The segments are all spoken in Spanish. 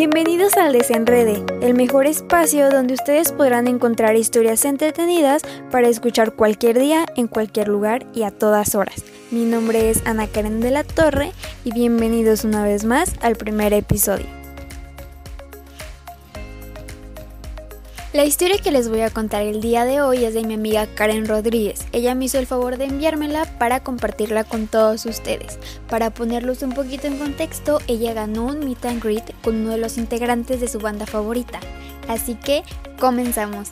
Bienvenidos al Desenrede, el mejor espacio donde ustedes podrán encontrar historias entretenidas para escuchar cualquier día, en cualquier lugar y a todas horas. Mi nombre es Ana Karen de la Torre y bienvenidos una vez más al primer episodio. La historia que les voy a contar el día de hoy es de mi amiga Karen Rodríguez. Ella me hizo el favor de enviármela para compartirla con todos ustedes. Para ponerlos un poquito en contexto, ella ganó un meet and greet con uno de los integrantes de su banda favorita. Así que comenzamos.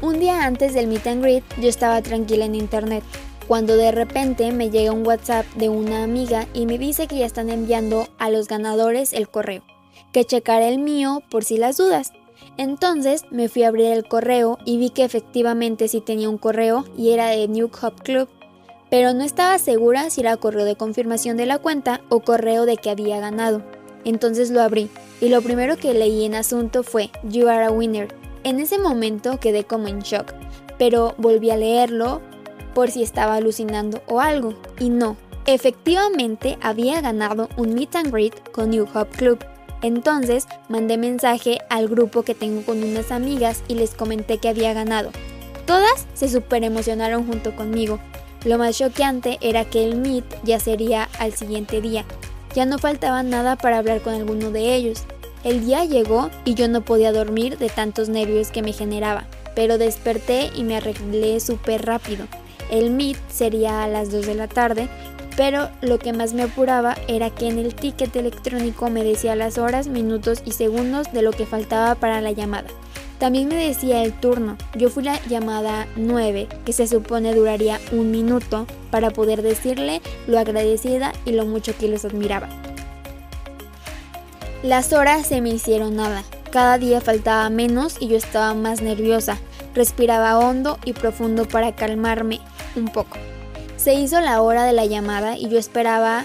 Un día antes del meet and greet, yo estaba tranquila en internet cuando de repente me llega un WhatsApp de una amiga y me dice que ya están enviando a los ganadores el correo que checar el mío por si las dudas. Entonces me fui a abrir el correo y vi que efectivamente sí tenía un correo y era de New Hub Club, pero no estaba segura si era correo de confirmación de la cuenta o correo de que había ganado. Entonces lo abrí y lo primero que leí en asunto fue You are a winner. En ese momento quedé como en shock, pero volví a leerlo por si estaba alucinando o algo, y no, efectivamente había ganado un meet and greet con New Hub Club. Entonces mandé mensaje al grupo que tengo con unas amigas y les comenté que había ganado. Todas se super emocionaron junto conmigo. Lo más choqueante era que el meet ya sería al siguiente día. Ya no faltaba nada para hablar con alguno de ellos. El día llegó y yo no podía dormir de tantos nervios que me generaba, pero desperté y me arreglé súper rápido. El meet sería a las 2 de la tarde pero lo que más me apuraba era que en el ticket electrónico me decía las horas, minutos y segundos de lo que faltaba para la llamada. También me decía el turno. Yo fui la llamada 9, que se supone duraría un minuto, para poder decirle lo agradecida y lo mucho que los admiraba. Las horas se me hicieron nada. Cada día faltaba menos y yo estaba más nerviosa. Respiraba hondo y profundo para calmarme un poco. Se hizo la hora de la llamada y yo esperaba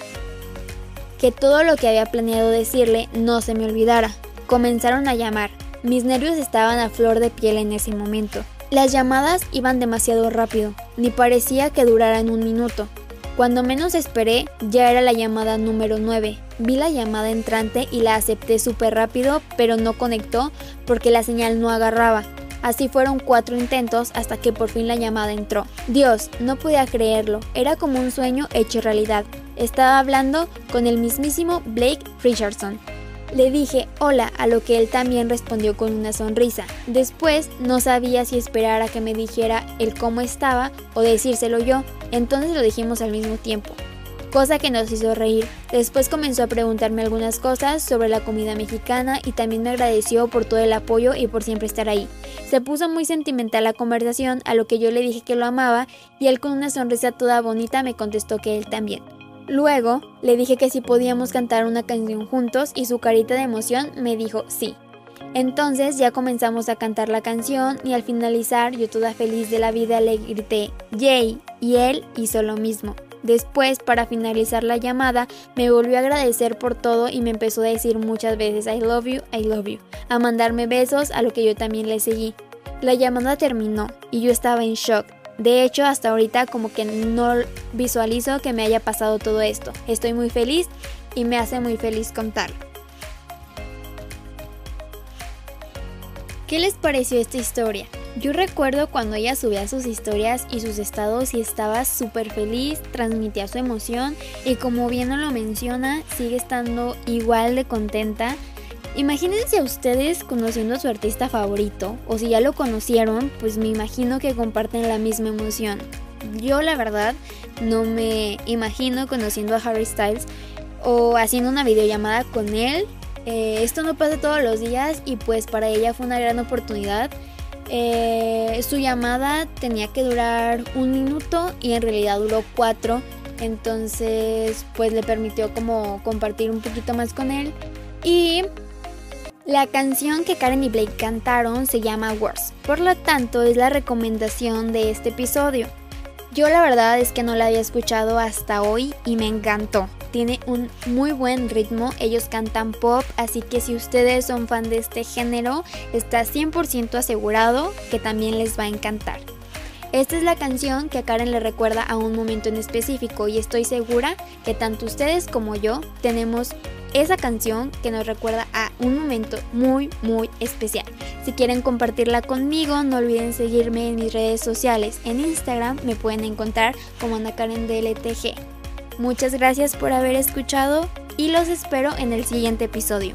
que todo lo que había planeado decirle no se me olvidara. Comenzaron a llamar. Mis nervios estaban a flor de piel en ese momento. Las llamadas iban demasiado rápido, ni parecía que duraran un minuto. Cuando menos esperé, ya era la llamada número 9. Vi la llamada entrante y la acepté súper rápido, pero no conectó porque la señal no agarraba. Así fueron cuatro intentos hasta que por fin la llamada entró. Dios, no podía creerlo, era como un sueño hecho realidad. Estaba hablando con el mismísimo Blake Richardson. Le dije hola, a lo que él también respondió con una sonrisa. Después no sabía si esperar a que me dijera el cómo estaba o decírselo yo, entonces lo dijimos al mismo tiempo cosa que nos hizo reír. Después comenzó a preguntarme algunas cosas sobre la comida mexicana y también me agradeció por todo el apoyo y por siempre estar ahí. Se puso muy sentimental la conversación, a lo que yo le dije que lo amaba y él con una sonrisa toda bonita me contestó que él también. Luego le dije que si podíamos cantar una canción juntos y su carita de emoción me dijo sí. Entonces ya comenzamos a cantar la canción y al finalizar yo toda feliz de la vida le grité Yay y él hizo lo mismo. Después, para finalizar la llamada, me volvió a agradecer por todo y me empezó a decir muchas veces I love you, I love you, a mandarme besos, a lo que yo también le seguí. La llamada terminó y yo estaba en shock. De hecho, hasta ahorita como que no visualizo que me haya pasado todo esto. Estoy muy feliz y me hace muy feliz contarlo. ¿Qué les pareció esta historia? Yo recuerdo cuando ella subía sus historias y sus estados y estaba súper feliz, transmitía su emoción y como bien no lo menciona, sigue estando igual de contenta. Imagínense a ustedes conociendo a su artista favorito o si ya lo conocieron, pues me imagino que comparten la misma emoción. Yo la verdad no me imagino conociendo a Harry Styles o haciendo una videollamada con él. Eh, esto no pasa todos los días y pues para ella fue una gran oportunidad eh, su llamada tenía que durar un minuto y en realidad duró cuatro. Entonces, pues le permitió como compartir un poquito más con él. Y la canción que Karen y Blake cantaron se llama Worse. Por lo tanto, es la recomendación de este episodio. Yo la verdad es que no la había escuchado hasta hoy y me encantó tiene un muy buen ritmo, ellos cantan pop, así que si ustedes son fan de este género, está 100% asegurado que también les va a encantar. Esta es la canción que a Karen le recuerda a un momento en específico y estoy segura que tanto ustedes como yo tenemos esa canción que nos recuerda a un momento muy muy especial. Si quieren compartirla conmigo, no olviden seguirme en mis redes sociales. En Instagram me pueden encontrar como Ana Karen DLTG. Muchas gracias por haber escuchado y los espero en el siguiente episodio.